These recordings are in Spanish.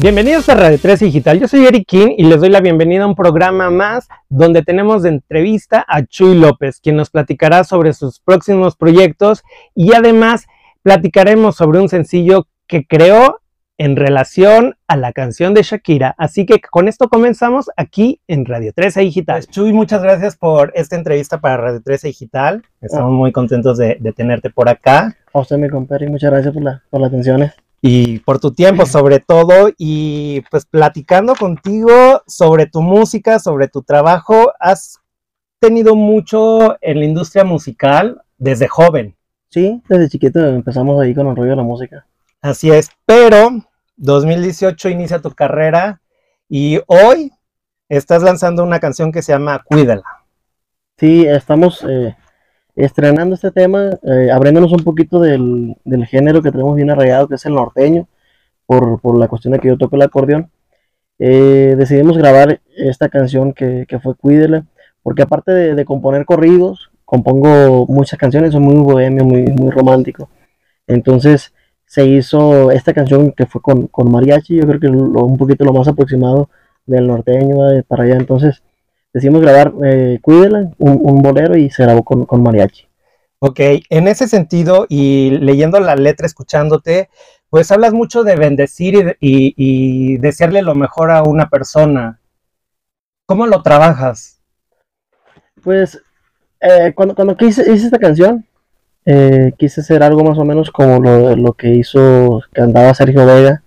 Bienvenidos a Radio 3 Digital, yo soy Eric King y les doy la bienvenida a un programa más donde tenemos de entrevista a Chuy López, quien nos platicará sobre sus próximos proyectos y además platicaremos sobre un sencillo que creó en relación a la canción de Shakira. Así que con esto comenzamos aquí en Radio 13 Digital. Pues, Chuy, muchas gracias por esta entrevista para Radio 13 Digital. Estamos muy contentos de, de tenerte por acá. A usted, mi compadre, y muchas gracias por, la, por las atenciones y por tu tiempo sobre todo y pues platicando contigo sobre tu música, sobre tu trabajo, has tenido mucho en la industria musical desde joven. Sí, desde chiquito empezamos ahí con el rollo de la música. Así es, pero 2018 inicia tu carrera y hoy estás lanzando una canción que se llama Cuídala. Sí, estamos eh, estrenando este tema, eh, abriéndonos un poquito del, género que tenemos bien arraigado, que es el norteño, por, la cuestión de que yo toco el acordeón. Eh, decidimos grabar esta canción que, fue Cuídela, porque aparte de, componer corridos, compongo muchas canciones, soy muy bohemio, muy, muy romántico. Entonces se hizo esta canción que fue con, mariachi, yo creo que un poquito lo más aproximado del norteño para allá. Entonces decidimos grabar eh, Cuídela, un, bolero y se grabó con, mariachi. Ok, en ese sentido y leyendo la letra, escuchándote, pues hablas mucho de bendecir y, desearle lo mejor a una persona. ¿Cómo lo trabajas? Pues eh, cuando, cuando hice, esta canción, eh, quise hacer algo más o menos como lo, lo que hizo, que andaba Sergio Vega,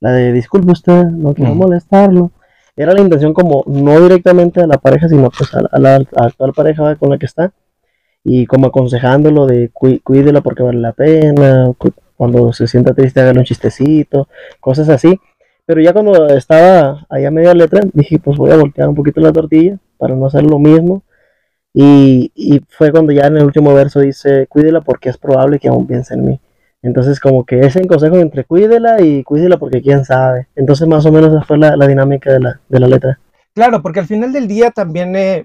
la de disculpe usted, no quiero molestarlo era la intención como no directamente a la pareja, sino pues a, la, actual pareja con la que está y como aconsejándolo de cuídela porque vale la pena, cuando se sienta triste hágale un chistecito, cosas así. Pero ya cuando estaba ahí a media letra, dije pues voy a voltear un poquito la tortilla para no hacer lo mismo. Y, y fue cuando ya en el último verso dice, cuídela porque es probable que aún piense en mí. Entonces, como que ese consejo entre cuídela y cuídela porque quién sabe. Entonces, más o menos esa fue la, dinámica de la, de la, letra. Claro, porque al final del día también eh,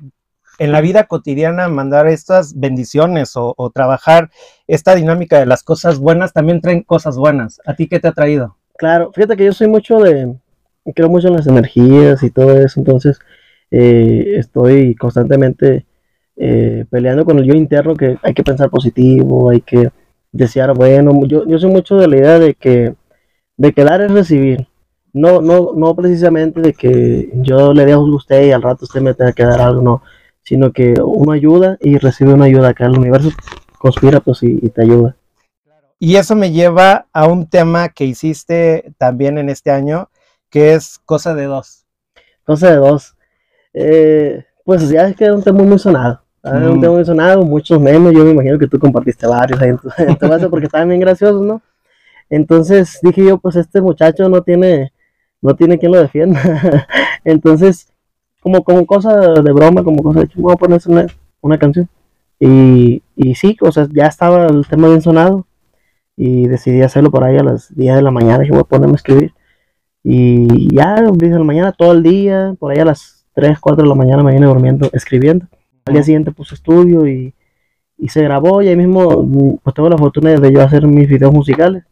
en la vida cotidiana mandar estas bendiciones o, trabajar esta dinámica de las cosas buenas también traen cosas buenas. ¿A ti qué te ha traído? Claro, fíjate que yo soy mucho de, creo mucho en las energías y todo eso, entonces eh, estoy constantemente eh, peleando con el yo interno que hay que pensar positivo, hay que desear bueno. Yo, yo soy mucho de la idea de que de que dar es recibir. No, no, no precisamente de que yo le dé a usted y al rato usted me tenga que dar algo, no. Sino que uno ayuda y recibe una ayuda acá. El universo conspira pues y, te ayuda. Y eso me lleva a un tema que hiciste también en este año, que es Cosa de Dos. Cosa de Dos. Eh, pues ya es que es un tema muy sonado. Ah, un tema muy sonado, muchos memes, yo me imagino que tú compartiste varios ahí en tu, en porque estaban bien graciosos, ¿no? Entonces dije yo, pues este muchacho no tiene, no tiene quien lo defienda. Entonces, como, como cosa de broma, como cosa de hecho, voy a poner una, una canción. Y, y sí, o sea, ya estaba el tema bien sonado. Y decidí hacerlo por ahí a las 10 de la mañana, que voy a ponerme a escribir. Y ya, 10 de la mañana, todo el día, por ahí a las 3, 4 de la mañana me vine durmiendo, escribiendo. Al día siguiente puse estudio y, se grabó y ahí mismo pues tengo la fortuna de yo hacer mis videos musicales.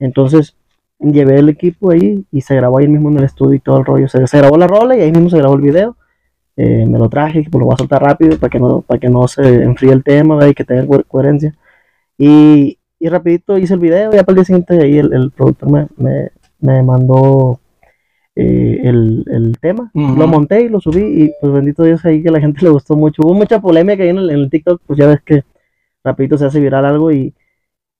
Entonces llevé el equipo ahí y se grabó ahí mismo en el estudio y todo el rollo. Se, se grabó la rola y ahí mismo se grabó el video. Eh, me lo traje, pues lo voy a soltar rápido para que no, para que no se enfríe el tema y que tenga coherencia. Y, y rapidito hice el video y para el día siguiente ahí el, productor me, me, me mandó eh, el, tema. Lo monté y lo subí y pues bendito Dios ahí que la gente le gustó mucho. Hubo mucha polémica ahí en el, TikTok, pues ya ves que rapidito se hace viral algo y,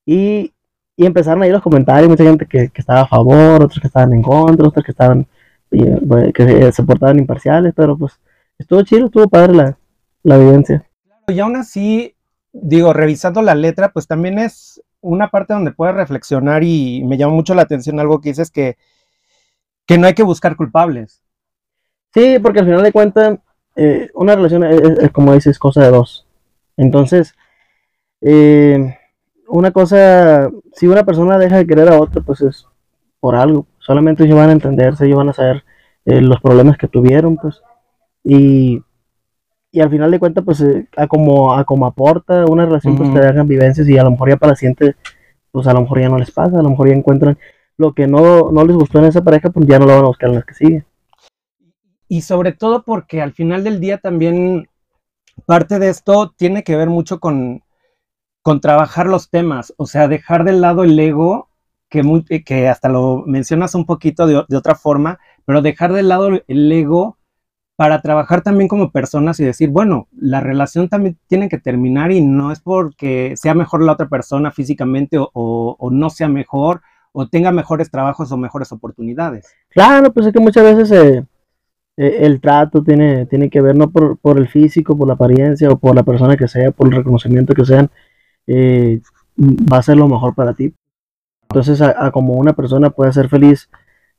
y, y empezaron ahí los comentarios, mucha gente que, estaba a favor, otros que estaban en contra, otros que estaban, eh, que se portaban imparciales, pero pues estuvo chido, estuvo padre la, la evidencia. Y aún así, digo, revisando la letra, pues también es una parte donde puedes reflexionar y me llama mucho la atención algo que dices que que no hay que buscar culpables. Sí, porque al final de cuentas, eh, una relación, es, como dices, cosa de dos. Entonces, eh, una cosa, si una persona deja de querer a otra, pues es por algo. Solamente ellos van a entenderse, ellos van a saber eh, los problemas que tuvieron, pues. Y, y al final de cuentas, pues, a como, a como aporta una relación, pues te dejan vivencias y a lo mejor ya para la siguiente, pues a lo mejor ya no les pasa, a lo mejor ya encuentran lo que no, no les gustó en esa pareja, pues ya no lo van a buscar en las que siguen. Y sobre todo porque al final del día también parte de esto tiene que ver mucho con, con trabajar los temas, o sea, dejar de lado el ego, que, que hasta lo mencionas un poquito de, de otra forma, pero dejar de lado el ego para trabajar también como personas y decir, bueno, la relación también tiene que terminar y no es porque sea mejor la otra persona físicamente o, no sea mejor o tenga mejores trabajos o mejores oportunidades. Claro, pues es que muchas veces eh, eh, el trato tiene, tiene que ver no por, por, el físico, por la apariencia o por la persona que sea, por el reconocimiento que sean, eh, va a ser lo mejor para ti. Entonces, a, como una persona puede ser feliz,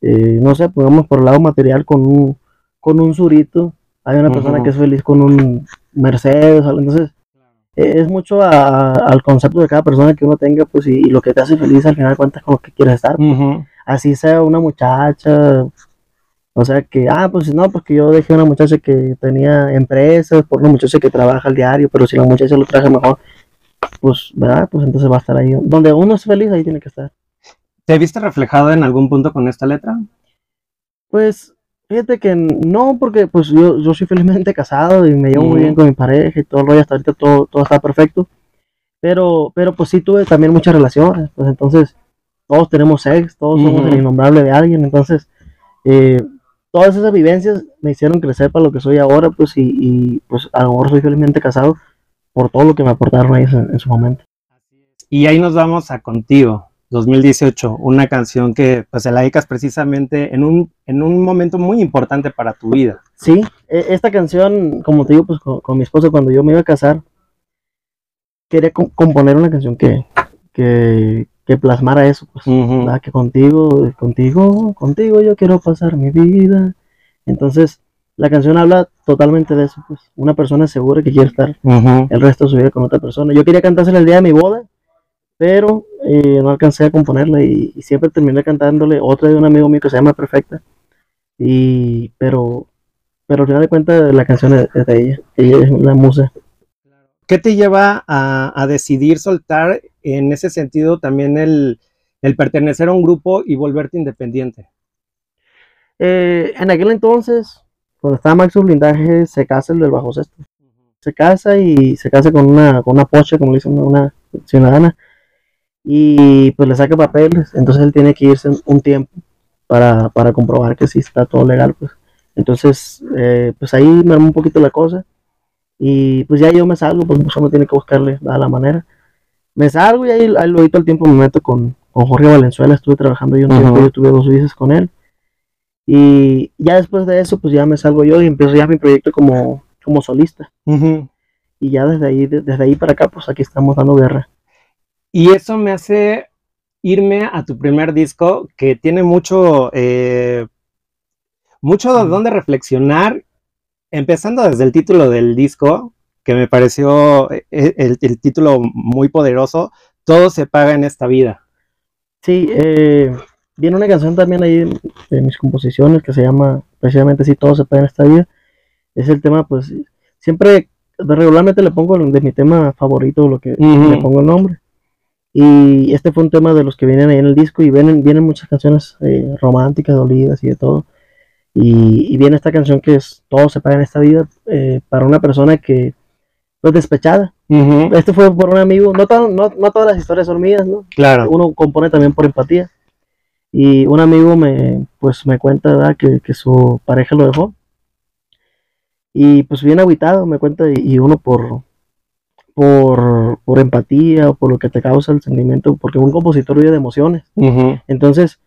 no sé, pongamos por el lado material con un con un surito, hay una persona que es feliz con un Mercedes, entonces es mucho al concepto de cada persona que uno tenga, pues, y, lo que te hace feliz al final cuentas con lo que quieres estar. Así sea una muchacha, o sea que, ah, pues no, pues que yo dejé una muchacha que tenía empresas, por una muchacha que trabaja al diario, pero si la muchacha lo traje mejor, pues, ¿verdad? Pues entonces va a estar ahí. Donde uno es feliz, ahí tiene que estar. ¿Te viste reflejado en algún punto con esta letra? Pues Fíjate que no, porque pues yo, yo soy felizmente casado y me llevo muy bien con mi pareja y todo el rollo, hasta ahorita todo, todo está perfecto. Pero, pero pues sí tuve también muchas relaciones, pues entonces todos tenemos sex, todos somos el innombrable de alguien, entonces eh, todas esas vivencias me hicieron crecer para lo que soy ahora, pues y, y pues a lo mejor soy felizmente casado por todo lo que me aportaron ahí en, en su momento. Y ahí nos vamos a contigo. 2018, una canción que pues se la dedicas precisamente en un, en un momento muy importante para tu vida. Sí, e, esta canción, como te digo, pues con, mi esposo cuando yo me iba a casar, quería componer una canción que, que, que plasmara eso, pues, que contigo, contigo, contigo yo quiero pasar mi vida. Entonces, la canción habla totalmente de eso, pues, una persona segura que quiere estar el resto de su vida con otra persona. Yo quería cantársela el día de mi boda, pero eh, no alcancé a componerla y, siempre terminé cantándole otra de un amigo mío que se llama Perfecta. Y, pero, pero al final de cuentas la canción es, de ella, ella es la musa. ¿Qué te lleva a, decidir soltar en ese sentido también el, pertenecer a un grupo y volverte independiente? Eh, en aquel entonces, cuando estaba Max Blindaje, se casa el del bajo sexto. Se casa y se casa con una, con una pocha, como le dicen, una ciudadana y pues le saca papeles, entonces él tiene que irse un tiempo para, para comprobar que sí está todo legal, pues. Entonces, eh, pues ahí me armó un poquito la cosa y pues ya yo me salgo, pues uno tiene que buscarle a la manera. Me salgo y ahí, ahí lo el tiempo me meto con, con Jorge Valenzuela, estuve trabajando yo un tiempo, yo tuve dos veces con él. Y ya después de eso, pues ya me salgo yo y empiezo ya mi proyecto como, como solista. Y ya desde ahí, desde ahí para acá, pues aquí estamos dando guerra. Y eso me hace irme a tu primer disco, que tiene mucho, eh, mucho de donde reflexionar, empezando desde el título del disco, que me pareció eh, el, título muy poderoso, Todo se paga en esta vida. Sí, eh, viene una canción también ahí de mis composiciones que se llama precisamente así, Todo se paga en esta vida. Es el tema, pues, siempre, regularmente le pongo de mi tema favorito, lo que le pongo el nombre. Y este fue un tema de los que vienen ahí en el disco y vienen, vienen muchas canciones eh, románticas, dolidas y de todo. Y, viene esta canción que es Todo se paga en esta vida eh, para una persona que pues despechada. Este fue por un amigo, no, no, no, todas las historias son mías, ¿no? Claro. Uno compone también por empatía. Y un amigo me, pues, me cuenta ¿verdad? Que, que su pareja lo dejó. Y pues bien aguitado, me cuenta, y uno por, por, por empatía o por lo que te causa el sentimiento, porque un compositor vive de emociones. Entonces,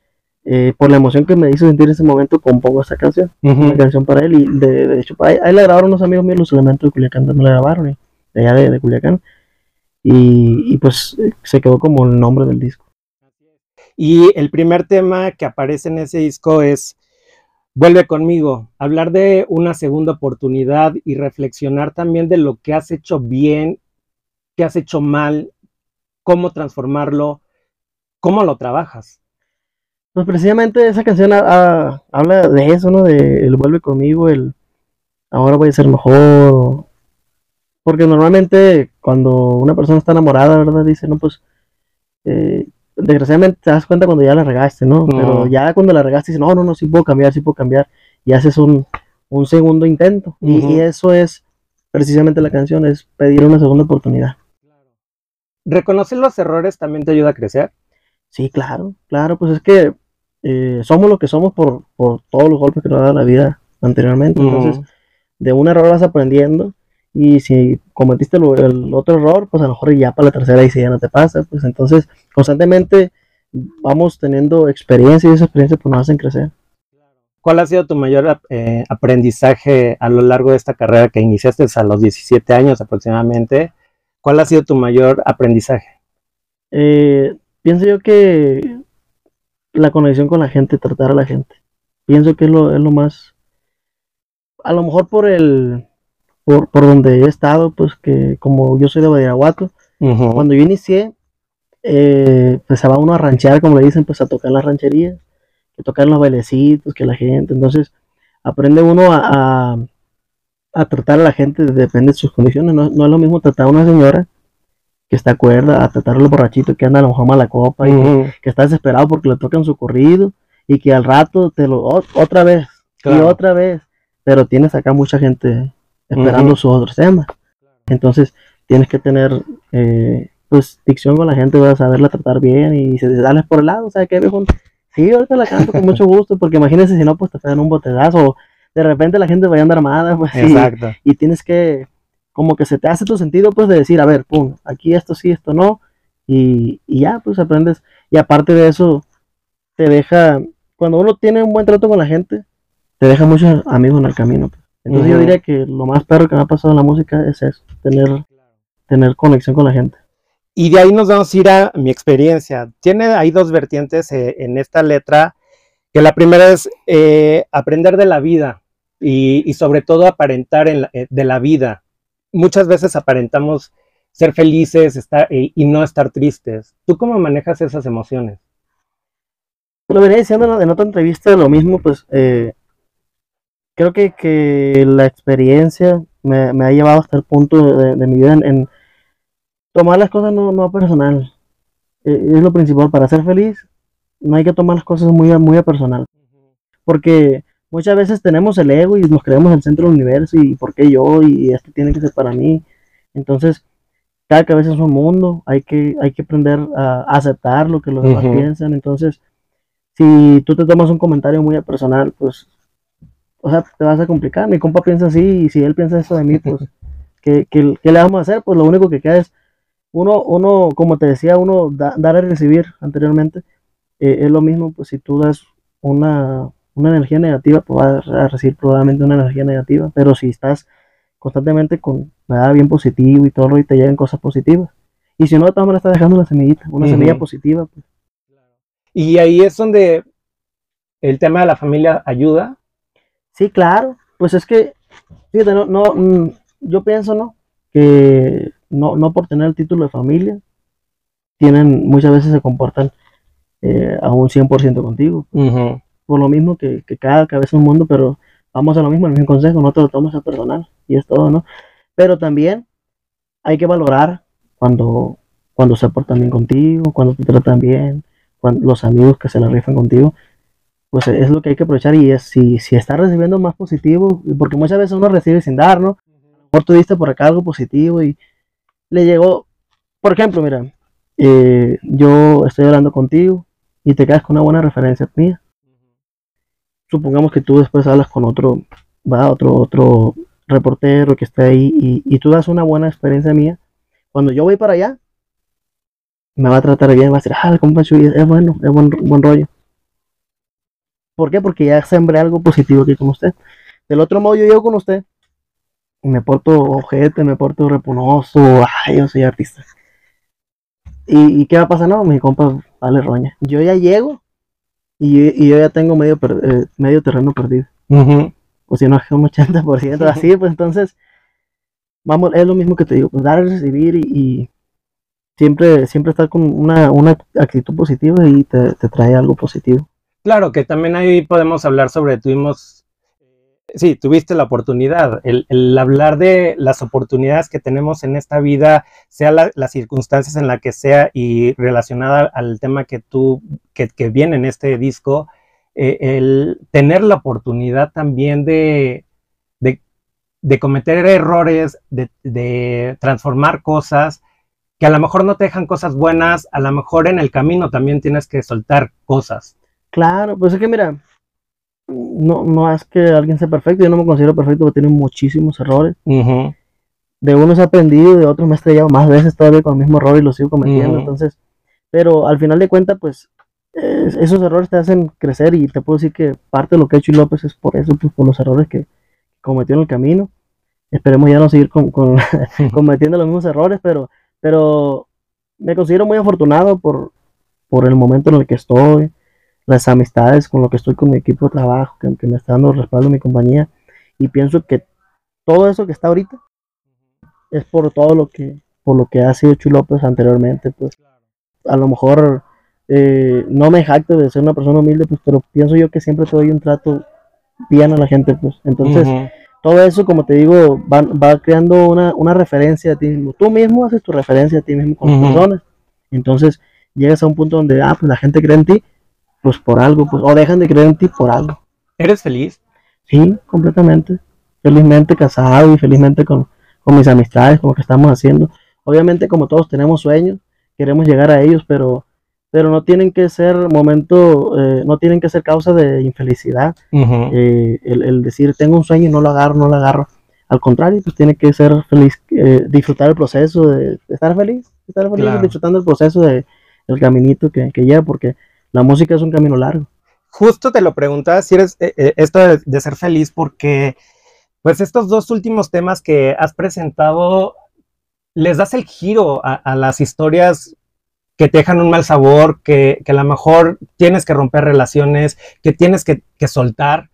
eh, por la emoción que me hizo sentir en ese momento, compongo esta canción, una canción para él. Y de, hecho, ahí, ahí, la grabaron unos amigos míos, los elementos de Culiacán también la grabaron, de allá de, Culiacán. Y, y, pues se quedó como el nombre del disco. Y el primer tema que aparece en ese disco es Vuelve conmigo, hablar de una segunda oportunidad y reflexionar también de lo que has hecho bien qué has hecho mal, cómo transformarlo, cómo lo trabajas. Pues precisamente esa canción habla de eso, ¿no? De el vuelve conmigo, el ahora voy a ser mejor. Porque normalmente cuando una persona está enamorada, ¿verdad? Dice, no, pues eh, desgraciadamente te das cuenta cuando ya la regaste, ¿no? Pero ya cuando la regaste dices, no, no, no, sí puedo cambiar, sí puedo cambiar. Y haces un, un segundo intento. Y, eso es precisamente la canción, es pedir una segunda oportunidad. ¿Reconocer los errores también te ayuda a crecer? Sí, claro, claro, pues es que eh, somos lo que somos por, por todos los golpes que nos ha dado la vida anteriormente. Entonces, de un error vas aprendiendo. Y si cometiste el otro error, pues a lo mejor ya para la tercera y si ya no te pasa, pues entonces constantemente vamos teniendo experiencia y esa experiencia pues nos hacen crecer. ¿Cuál ha sido tu mayor eh, aprendizaje a lo largo de esta carrera que iniciaste a los 17 años aproximadamente? ¿Cuál ha sido tu mayor aprendizaje? Eh, pienso yo que la conexión con la gente, tratar a la gente, pienso que es lo, es lo más, a lo mejor por el, por, por donde he estado, pues que como yo soy de Badiraguato, Ujú. cuando yo inicié, eh, pues se va uno a ranchear, como le dicen, pues a tocar en las rancherías, que tocar en los bailecitos, que la gente, entonces aprende uno a, a, a tratar a la gente, depende de sus condiciones, no, no es lo mismo tratar a una señora que está cuerda, a tratar a los borrachitos que anda a lo mejor mala copa y que, está desesperado porque le tocan su corrido y que al rato te lo, ot- otra vez y otra vez, pero tienes acá mucha gente esperando Ujú. sus otros temas. Entonces tienes que tener eh, pues dicción con la gente, vas a saberla tratar bien y si te sales por el lado, ¿sabes qué, viejo? Sí, ahorita la canto con mucho gusto, porque imagínense si no, pues te pegan un botegazo o de repente la gente vaya a andar armada, pues y, Exacto. y tienes que, como que se te hace tu sentido, pues de decir, a ver, pum, aquí esto sí, esto no, y, y ya, pues aprendes. Y aparte de eso, te deja, cuando uno tiene un buen trato con la gente, te deja muchos amigos en el camino. pues. Entonces yo diría que lo más perro que me ha pasado en la música es eso, tener, tener conexión con la gente. Y de ahí nos vamos a ir a mi experiencia. Tiene ahí dos vertientes eh, en esta letra, que la primera es eh, aprender de la vida y, y sobre todo aparentar en la- eh, de la vida. Muchas veces aparentamos ser felices estar, y, y no estar tristes. ¿Tú cómo manejas esas emociones? Lo venía diciendo en, otra entrevista lo mismo, pues eh, creo que, que la experiencia me, me ha llevado hasta el punto de, de mi vida en, en tomar las cosas no, no personal. Eh, es lo principal, para ser feliz no hay que tomar las cosas muy muy a personal. Porque muchas veces tenemos el ego y nos creemos el centro del universo y por qué yo y esto tiene que ser para mí. Entonces, cada cabeza es un mundo, hay que, hay que aprender a aceptar lo que los demás piensan. Entonces, si tú te tomas un comentario muy personal, pues, o sea, te vas a complicar. Mi compa piensa así y si él piensa eso de mí, pues, ¿qué, qué, qué le vamos a hacer? Pues lo único que queda es uno, uno como te decía, uno da- dar y recibir anteriormente. eh, es lo mismo, pues si tú das una, una energía negativa, pues vas a recibir probablemente una energía negativa. Pero si estás constantemente con nada bien positivo y todo, y te llegan cosas positivas. Y si no, de todas maneras estás dejando una semillita, una semilla positiva. pues. Y ahí es donde el tema de la familia ayuda. Sí, claro. Pues es que, fíjate, no, no, mm, yo pienso, ¿no? Que no, no por tener el título de familia, tienen, muchas veces se comportan eh, a un 100% contigo. Por lo mismo que, que cada cabeza es un mundo, pero vamos a lo mismo, el mismo consejo, no te lo tomes a personal y es todo, ¿no? Pero también hay que valorar cuando, cuando se portan bien contigo, cuando te tratan bien, cuando, los amigos que se la rifan contigo, pues es lo que hay que aprovechar y es si, si estás recibiendo más positivo, porque muchas veces uno recibe sin dar, ¿no? A lo mejor tú diste por acá algo positivo y le llegó, por ejemplo, mira, eh, yo estoy hablando contigo y te quedas con una buena referencia mía. Supongamos que tú después hablas con otro, va, otro, otro reportero que esté ahí y, tú das una buena experiencia mía. Cuando yo voy para allá, me va a tratar bien, va a decir, ah, el compa Chuy es bueno, es buen, buen rollo. ¿Por qué? Porque ya sembré algo positivo aquí con usted. Del otro modo, yo llego con usted y me porto ojete, me porto repunoso, ay, yo soy artista. ¿Y, y qué va a pasar? No, mi compa vale roña. Yo ya llego y, y yo ya tengo medio, per- eh, medio terreno perdido. O si no, es un 80% así, pues entonces, vamos, es lo mismo que te digo, pues dar y recibir y, y siempre, siempre estar con una, una actitud positiva y te, te trae algo positivo. Claro que también ahí podemos hablar sobre, tuvimos sí, tuviste la oportunidad. El, hablar de las oportunidades que tenemos en esta vida, sea las circunstancias en la que sea y relacionada al tema que tú, que, viene en este disco, eh, el tener la oportunidad también de, de, cometer errores, de, de transformar cosas, que a lo mejor no te dejan cosas buenas, a lo mejor en el camino también tienes que soltar cosas. Claro, pues es que mira, no, no es que alguien sea perfecto, yo no me considero perfecto porque tiene muchísimos errores. De unos he aprendido, de otros me he estrellado más veces todavía con el mismo error y lo sigo cometiendo. Entonces, pero al final de cuentas, pues esos errores te hacen crecer y te puedo decir que parte de lo que ha hecho López es por eso, pues, por los errores que cometió en el camino. Esperemos ya no seguir con, cometiendo los mismos errores, pero, pero me considero muy afortunado por, por el momento en el que estoy, las amistades con lo que estoy con mi equipo de trabajo, que, me está dando respaldo mi compañía. Y pienso que todo eso que está ahorita es por todo lo que, por lo que ha sido Chuy López anteriormente. Pues a lo mejor eh, no me jacto de ser una persona humilde, pues, pero pienso yo que siempre te doy un trato bien a la gente, pues. Entonces, todo eso, como te digo, va, va creando una, una, referencia a ti mismo. Tú mismo haces tu referencia a ti mismo con las personas. Entonces, llegas a un punto donde, ah, pues la gente cree en ti pues por algo, pues, o dejan de creer en ti por algo. ¿Eres feliz? Sí, completamente. Felizmente casado y felizmente con, mis amistades, con lo que estamos haciendo. Obviamente, como todos tenemos sueños, queremos llegar a ellos, pero, pero no tienen que ser momento, eh, no tienen que ser causa de infelicidad. Eh, el, decir, tengo un sueño y no lo agarro, no lo agarro. Al contrario, pues tiene que ser feliz, eh, disfrutar el proceso de, estar feliz, estar feliz disfrutando el proceso de el caminito que, que lleva, porque la música es un camino largo. Justo te lo preguntaba si eres eh, eh, esto de, ser feliz porque pues estos dos últimos temas que has presentado les das el giro a, las historias que te dejan un mal sabor, que, a lo mejor tienes que romper relaciones, que tienes que, que soltar,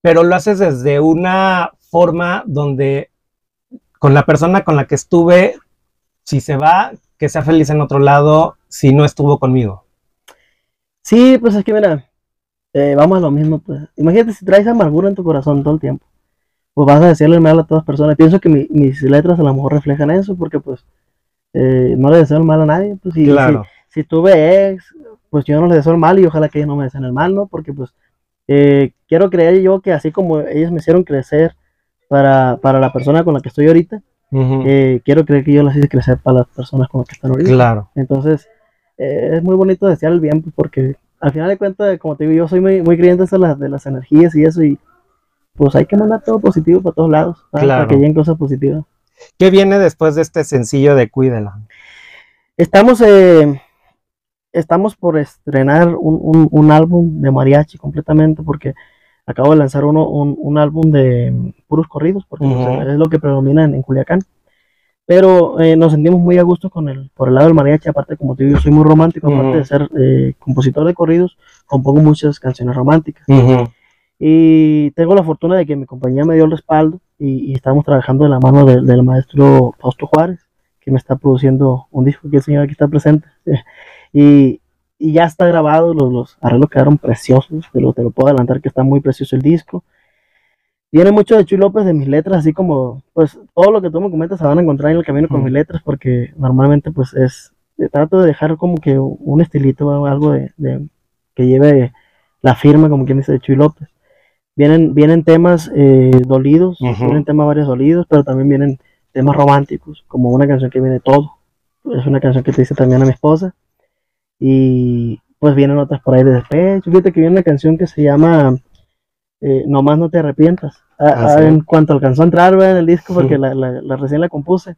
pero lo haces desde una forma donde con la persona con la que estuve, si se va, que sea feliz en otro lado, si no estuvo conmigo. Sí, pues es que mira, eh, vamos a lo mismo, pues. Imagínate si traes amargura en tu corazón todo el tiempo. Pues vas a decirle mal a todas las personas. Pienso que mis letras a lo mejor reflejan eso, porque pues eh, no le deseo el mal a nadie. Pues, si, claro. si, tuve ex, pues yo no le deseo el mal y ojalá que ellos no me deseen el mal, ¿no? Porque pues eh, quiero creer yo que así como ellos me hicieron crecer para, para la persona con la que estoy ahorita, quiero creer que yo las hice crecer para las personas con las que están ahorita. Claro. Entonces, eh, es muy bonito desear el bien, porque al final de cuentas, como te digo, yo soy muy, muy creyente de las, de las energías y eso, y pues hay que mandar todo positivo para todos lados, para que lleguen cosas positivas. ¿Qué viene después de este sencillo de Cuídela? Estamos, eh, estamos por estrenar un, un, álbum de mariachi completamente, porque acabo de lanzar uno, un, un álbum de puros corridos, porque pues, es lo que predomina en Culiacán. Pero eh, nos sentimos muy a gusto con el, por el lado del mariachi, aparte como te digo, yo soy muy romántico, aparte de ser eh, compositor de corridos, compongo muchas canciones románticas. Y tengo la fortuna de que mi compañía me dio el respaldo y, estamos trabajando de la mano del maestro Fausto Juárez, que me está produciendo un disco que el señor aquí está presente. y, y, ya está grabado, los, los arreglos quedaron preciosos, pero te lo puedo adelantar que está muy precioso el disco. Viene mucho de Chuy López de mis letras, así como, pues, todo lo que tú me comentas se van a encontrar en el camino con mis letras, porque normalmente, pues, es, eh, trato de dejar como que un estilito, algo de, que lleve la firma, como quien dice, de Chuy López. Vienen, vienen temas eh, dolidos, vienen temas varios dolidos, pero también vienen temas románticos, como una canción que viene todo. Es una canción que te dice también a mi esposa. Y pues vienen otras por ahí de despecho. Fíjate que viene una canción que se llama eh, nomás no te arrepientas. Ah, en cuanto alcanzó a entrar en el disco, porque la, la, recién la compuse,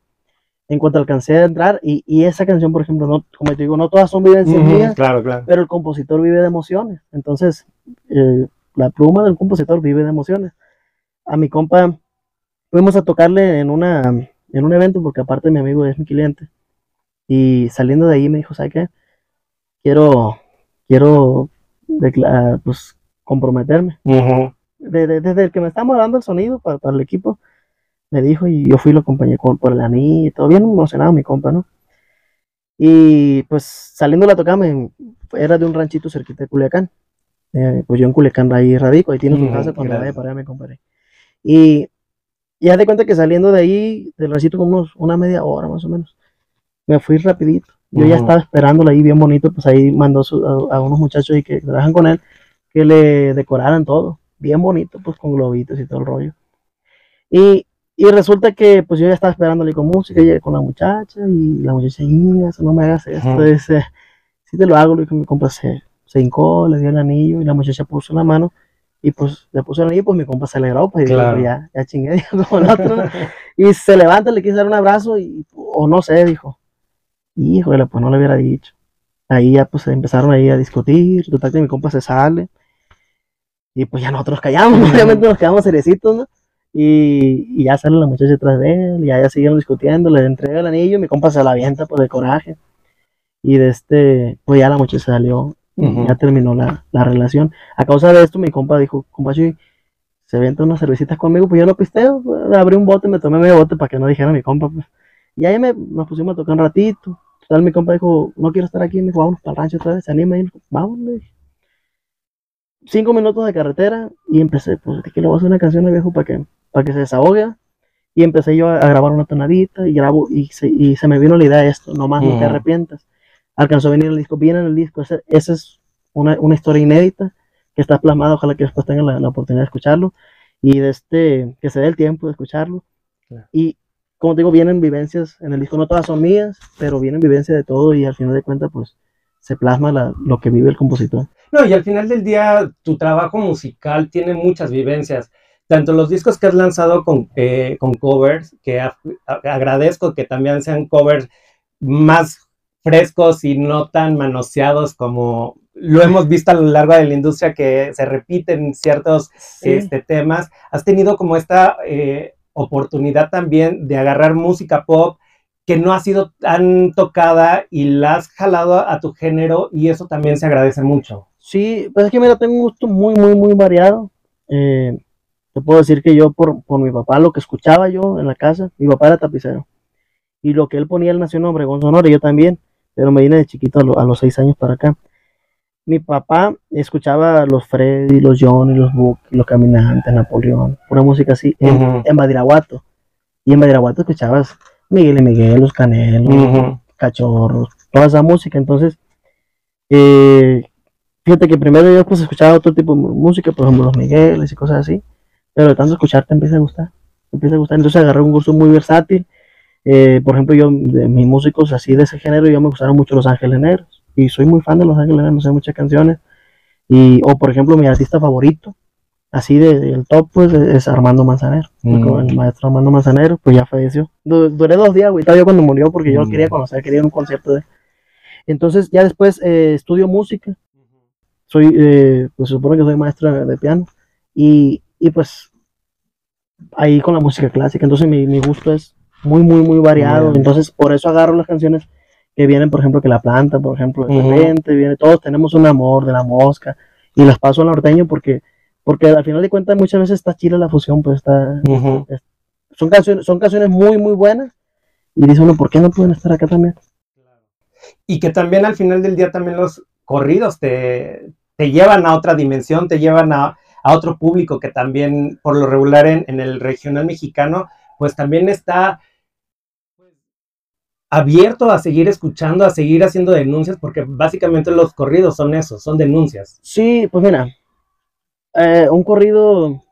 en cuanto alcancé a entrar, y, y, esa canción, por ejemplo, no, como te digo, no todas son vivencias mías, claro, claro. pero el compositor vive de emociones. Entonces, eh, la pluma del compositor vive de emociones. A mi compa fuimos a tocarle en, una, en un evento, porque aparte mi amigo es mi cliente, y saliendo de ahí me dijo, ¿sabes qué? Quiero, quiero pues comprometerme. desde, el que me estamos dando el sonido para, el equipo, me dijo y yo fui y lo acompañé con, por el anillo, todo bien emocionado mi compa, ¿no? Y pues saliendo la tocada, era de un ranchito cerquita de Culiacán. Eh, pues yo en Culiacán ahí radico, ahí tiene su casa cuando vaya para allá me comparé. Y ya de cuenta que saliendo de ahí, del recito como unos, una media hora más o menos, me fui rapidito. Yo ya estaba esperándolo ahí bien bonito, pues ahí mandó su- a, a unos muchachos ahí que trabajan con él, que le decoraran todo, bien bonito, pues con globitos y todo el rollo. Y, y resulta que pues yo ya estaba esperándole con música, llegué con la muchacha y la muchacha, "Inga, eso no me hagas esto, Ujú. dice, si te lo hago, le dije, mi compa se, se hincó, le dio el anillo y la muchacha puso la mano y pues le puso el anillo, pues mi compa se alegró, pues y dijo, Claro. ya, ya chingué, dijo, como el otro, ¿no? y se levanta, le quise dar un abrazo y, o no sé, dijo, híjole, pues no le hubiera dicho. Ahí ya pues empezaron ahí a discutir, total que mi compa se sale y pues ya nosotros callamos, obviamente nos quedamos cerecitos, ¿no? Y, y ya sale la muchacha detrás de él, y ya siguieron discutiendo, le entrega el anillo, mi compa se la avienta pues de coraje. Y de este, pues ya la muchacha salió, y Ujú. ya terminó la, la relación. A causa de esto, mi compa dijo, compa Chuy, se venta unas cervecitas conmigo, pues yo no pisteo, pues, abrí un bote, me tomé medio bote para que no dijera mi compa, pues. Y ahí me, nos pusimos a tocar un ratito. Total, mi compa dijo, no quiero estar aquí, me dijo, vámonos para el rancho otra vez, se anima y dijo, vámonos, le dije. Cinco minutos de carretera y empecé, pues, que le voy a hacer una canción al viejo para que, para que se desahogue. Y empecé yo a, a grabar una tonadita y grabo, y se, y se me vino la idea de esto, nomás no te arrepientas. Alcanzó a venir el disco, viene en el disco, ese- esa es una, una historia inédita que está plasmada, ojalá que después tengan la, la oportunidad de escucharlo y de este, que se dé el tiempo de escucharlo. Claro. Y como te digo, vienen vivencias en el disco, no todas son mías, pero vienen vivencias de todo y al final de cuentas, pues se plasma la- lo que vive el compositor. No, y al final del día tu trabajo musical tiene muchas vivencias. Tanto los discos que has lanzado con, eh, con covers, que a- a- agradezco que también sean covers más frescos y no tan manoseados como lo hemos visto a lo largo de la industria que se repiten ciertos Sí. este, temas. Has tenido como esta eh, oportunidad también de agarrar música pop que no ha sido tan tocada y la has jalado a, tu género y eso también se agradece mucho. Sí, pues es que mira, tengo un gusto muy, muy, muy variado. Eh, te puedo decir que yo, por, por mi papá, lo que escuchaba yo en la casa, mi papá era tapicero. Y lo que él ponía, él nació en Obregón, Sonora, y yo también, pero me vine de chiquito a, lo- a los seis años para acá. Mi papá escuchaba los Freddy, los Johnny, los Book, los Caminantes, Napoleón, una música así, en, en Badiraguato. Y en Badiraguato escuchabas Miguel y Miguel, los Canelos, cachorros, toda esa música. Entonces, eh, fíjate que primero yo pues escuchaba otro tipo de música, por ejemplo los Migueles y cosas así, pero de tanto escuchar te empieza a gustar, te empieza a gustar. Entonces agarré un gusto muy versátil. Eh, por ejemplo, yo de mis músicos así de ese género, yo me gustaron mucho Los Ángeles Negros y soy muy fan de Los Ángeles Negros, no sé muchas canciones. Y, o por ejemplo, mi artista favorito, así de- del top, pues es Armando Manzanero. Mm. El maestro Armando Manzanero, pues ya falleció. Du- duré dos días, güey, estaba yo cuando murió porque yo lo Mm. quería conocer, quería un concierto de. Entonces, ya después eh, estudio música. Soy, eh, pues se supone que soy maestro de piano. Y, y pues ahí con la música clásica. Entonces, mi, mi gusto es muy, muy, muy variado. Entonces, por eso agarro las canciones que vienen, por ejemplo, que La Planta, por ejemplo, de repente, viene, todos tenemos un amor de la mosca. Y las paso al norteño porque, porque al final de cuentas muchas veces está chila la fusión, pues está, Ujú. son canciones, son canciones muy, muy buenas. Y dice uno, ¿por qué no pueden estar acá también? Y que también al final del día también los corridos te, te llevan a otra dimensión, te llevan a, a otro público que también por lo regular en, en el regional mexicano, pues también está pues, abierto a seguir escuchando, a seguir haciendo denuncias, porque básicamente los corridos son eso, son denuncias. Sí, pues mira, eh, un corrido,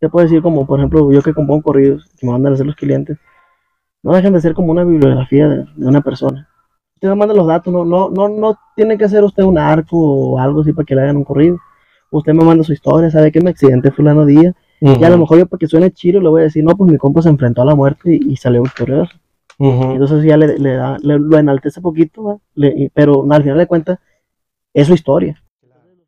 te puedo decir como, por ejemplo, yo que compongo corridos, que me mandan a hacer los clientes, no dejan de ser como una bibliografía de, de una persona. Usted me manda los datos, no, no, no, no tiene que hacer usted un arco o algo así para que le hagan un corrido. Usted me manda su historia, sabe que me accidenté fulano día, y a lo mejor yo para que suene chido le voy a decir, no, pues mi compa se enfrentó a la muerte y, y salió victorioso. Ujú. Entonces ya le, le da, le- lo enaltece poquito. Le- pero al final de cuentas es su historia.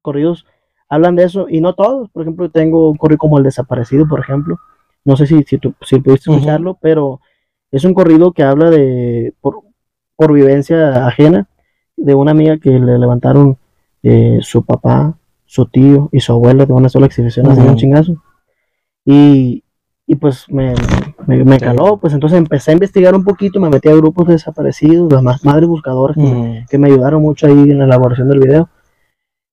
Corridos hablan de eso y no todos. Por ejemplo, tengo un corrido como El Desaparecido, por ejemplo. No sé si, si, tú, si pudiste escucharlo, pero es un corrido que habla de, por, por vivencia ajena, de una amiga que le levantaron eh, su papá, su tío y su abuela de una sola exhibición, así de un Ujú. chingazo. Y, y pues me, me, me caló, pues entonces empecé a investigar un poquito, me metí a grupos de desaparecidos, las más madres buscadoras que, me, Ujú. que me ayudaron mucho ahí en la elaboración del video.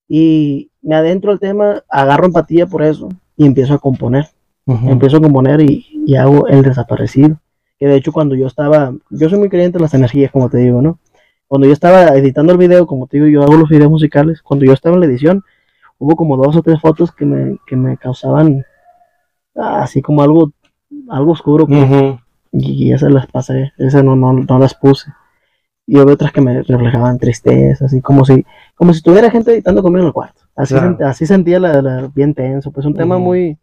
Y me adentro al tema, agarro empatía por eso y empiezo a componer. empiezo a componer y, y hago El Desaparecido. Que de hecho cuando yo estaba, yo soy muy creyente en las energías, como te digo, ¿no? Cuando yo estaba editando el video, como te digo, yo hago los videos musicales, cuando yo estaba en la edición, hubo como dos o tres fotos que me, que me causaban ah, así como algo, algo oscuro. pues, Ujú. y esas las pasé, esas no, no, no las puse. Y hubo otras que me reflejaban tristeza, así como si, como si tuviera gente editando conmigo en el cuarto. Así, Claro. sent- así sentía la, la- bien tenso, pues un tema muy,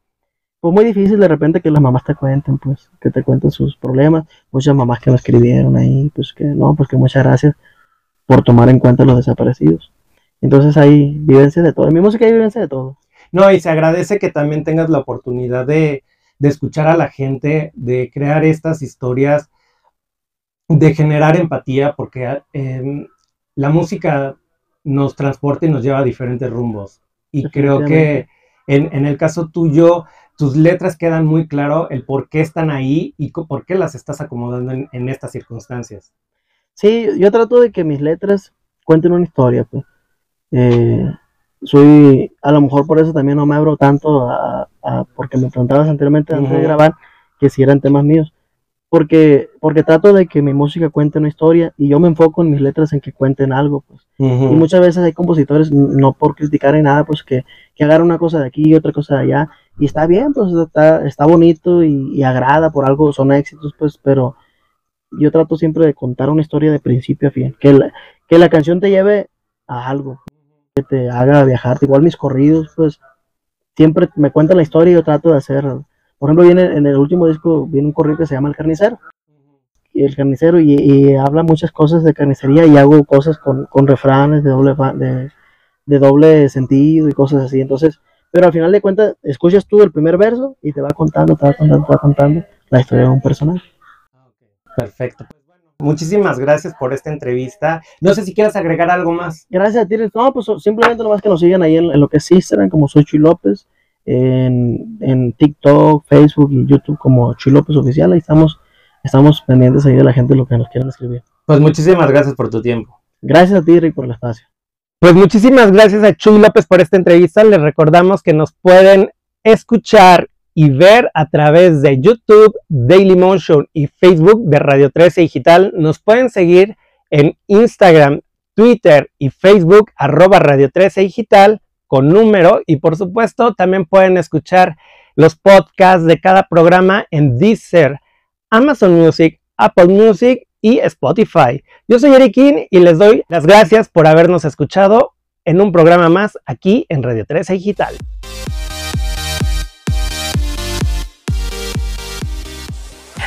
pues muy difícil de repente que las mamás te cuenten, pues, que te cuenten sus problemas. Muchas mamás que me escribieron ahí, pues que no, pues que muchas gracias por tomar en cuenta los desaparecidos. Entonces hay vivencias de todo. En mi música hay vivencias de todo. No, y se agradece que también tengas la oportunidad de, de escuchar a la gente, de crear estas historias, de generar empatía, porque eh, la música nos transporta y nos lleva a diferentes rumbos. Y creo que en, en el caso tuyo, tus letras quedan muy claro el por qué están ahí y por qué las estás acomodando en, en estas circunstancias. Sí, yo trato de que mis letras cuenten una historia, pues. Eh, soy, a lo mejor por eso también no me abro tanto a, a- porque me preguntabas anteriormente antes de grabar que si eran temas míos. Porque, porque trato de que mi música cuente una historia y yo me enfoco en mis letras en que cuenten algo, pues. Y muchas veces hay compositores, no por criticar ni nada, pues que, que una cosa de aquí y otra cosa de allá. Y está bien, pues está, está bonito y, y agrada por algo, son éxitos, pues, pero yo trato siempre de contar una historia de principio a fin. Que la, que la canción te lleve a algo, que te haga viajar. Igual mis corridos, pues, siempre me cuentan la historia y yo trato de hacer. Por ejemplo, viene en el último disco, viene un corrido que se llama El Carnicero el carnicero y, y habla muchas cosas de carnicería y hago cosas con, con refranes de doble, de, de doble sentido y cosas así. Entonces, pero al final de cuentas, escuchas tú el primer verso y te va contando, te va contando, te va contando la historia de un personaje. Perfecto. Muchísimas gracias por esta entrevista. No sé si quieras agregar algo más. Gracias a ti. No, pues simplemente nomás que nos sigan ahí en, en lo que es Instagram, como soy Chuy López, en, en TikTok, Facebook y YouTube como Chuy López Oficial. Ahí estamos, estamos pendientes ahí de la gente lo que nos quieran escribir. Pues muchísimas gracias por tu tiempo. Gracias a ti, Rick, por el espacio. Pues muchísimas gracias a Chuy López por esta entrevista. Les recordamos que nos pueden escuchar y ver a través de YouTube, Dailymotion y Facebook de Radio 13 Digital. Nos pueden seguir en Instagram, Twitter y Facebook, arroba Radio 13 Digital, con número. Y por supuesto, también pueden escuchar los podcasts de cada programa en Deezer, Amazon Music, Apple Music y Spotify. Yo soy Eric King y les doy las gracias por habernos escuchado en un programa más aquí en Radio 13 Digital.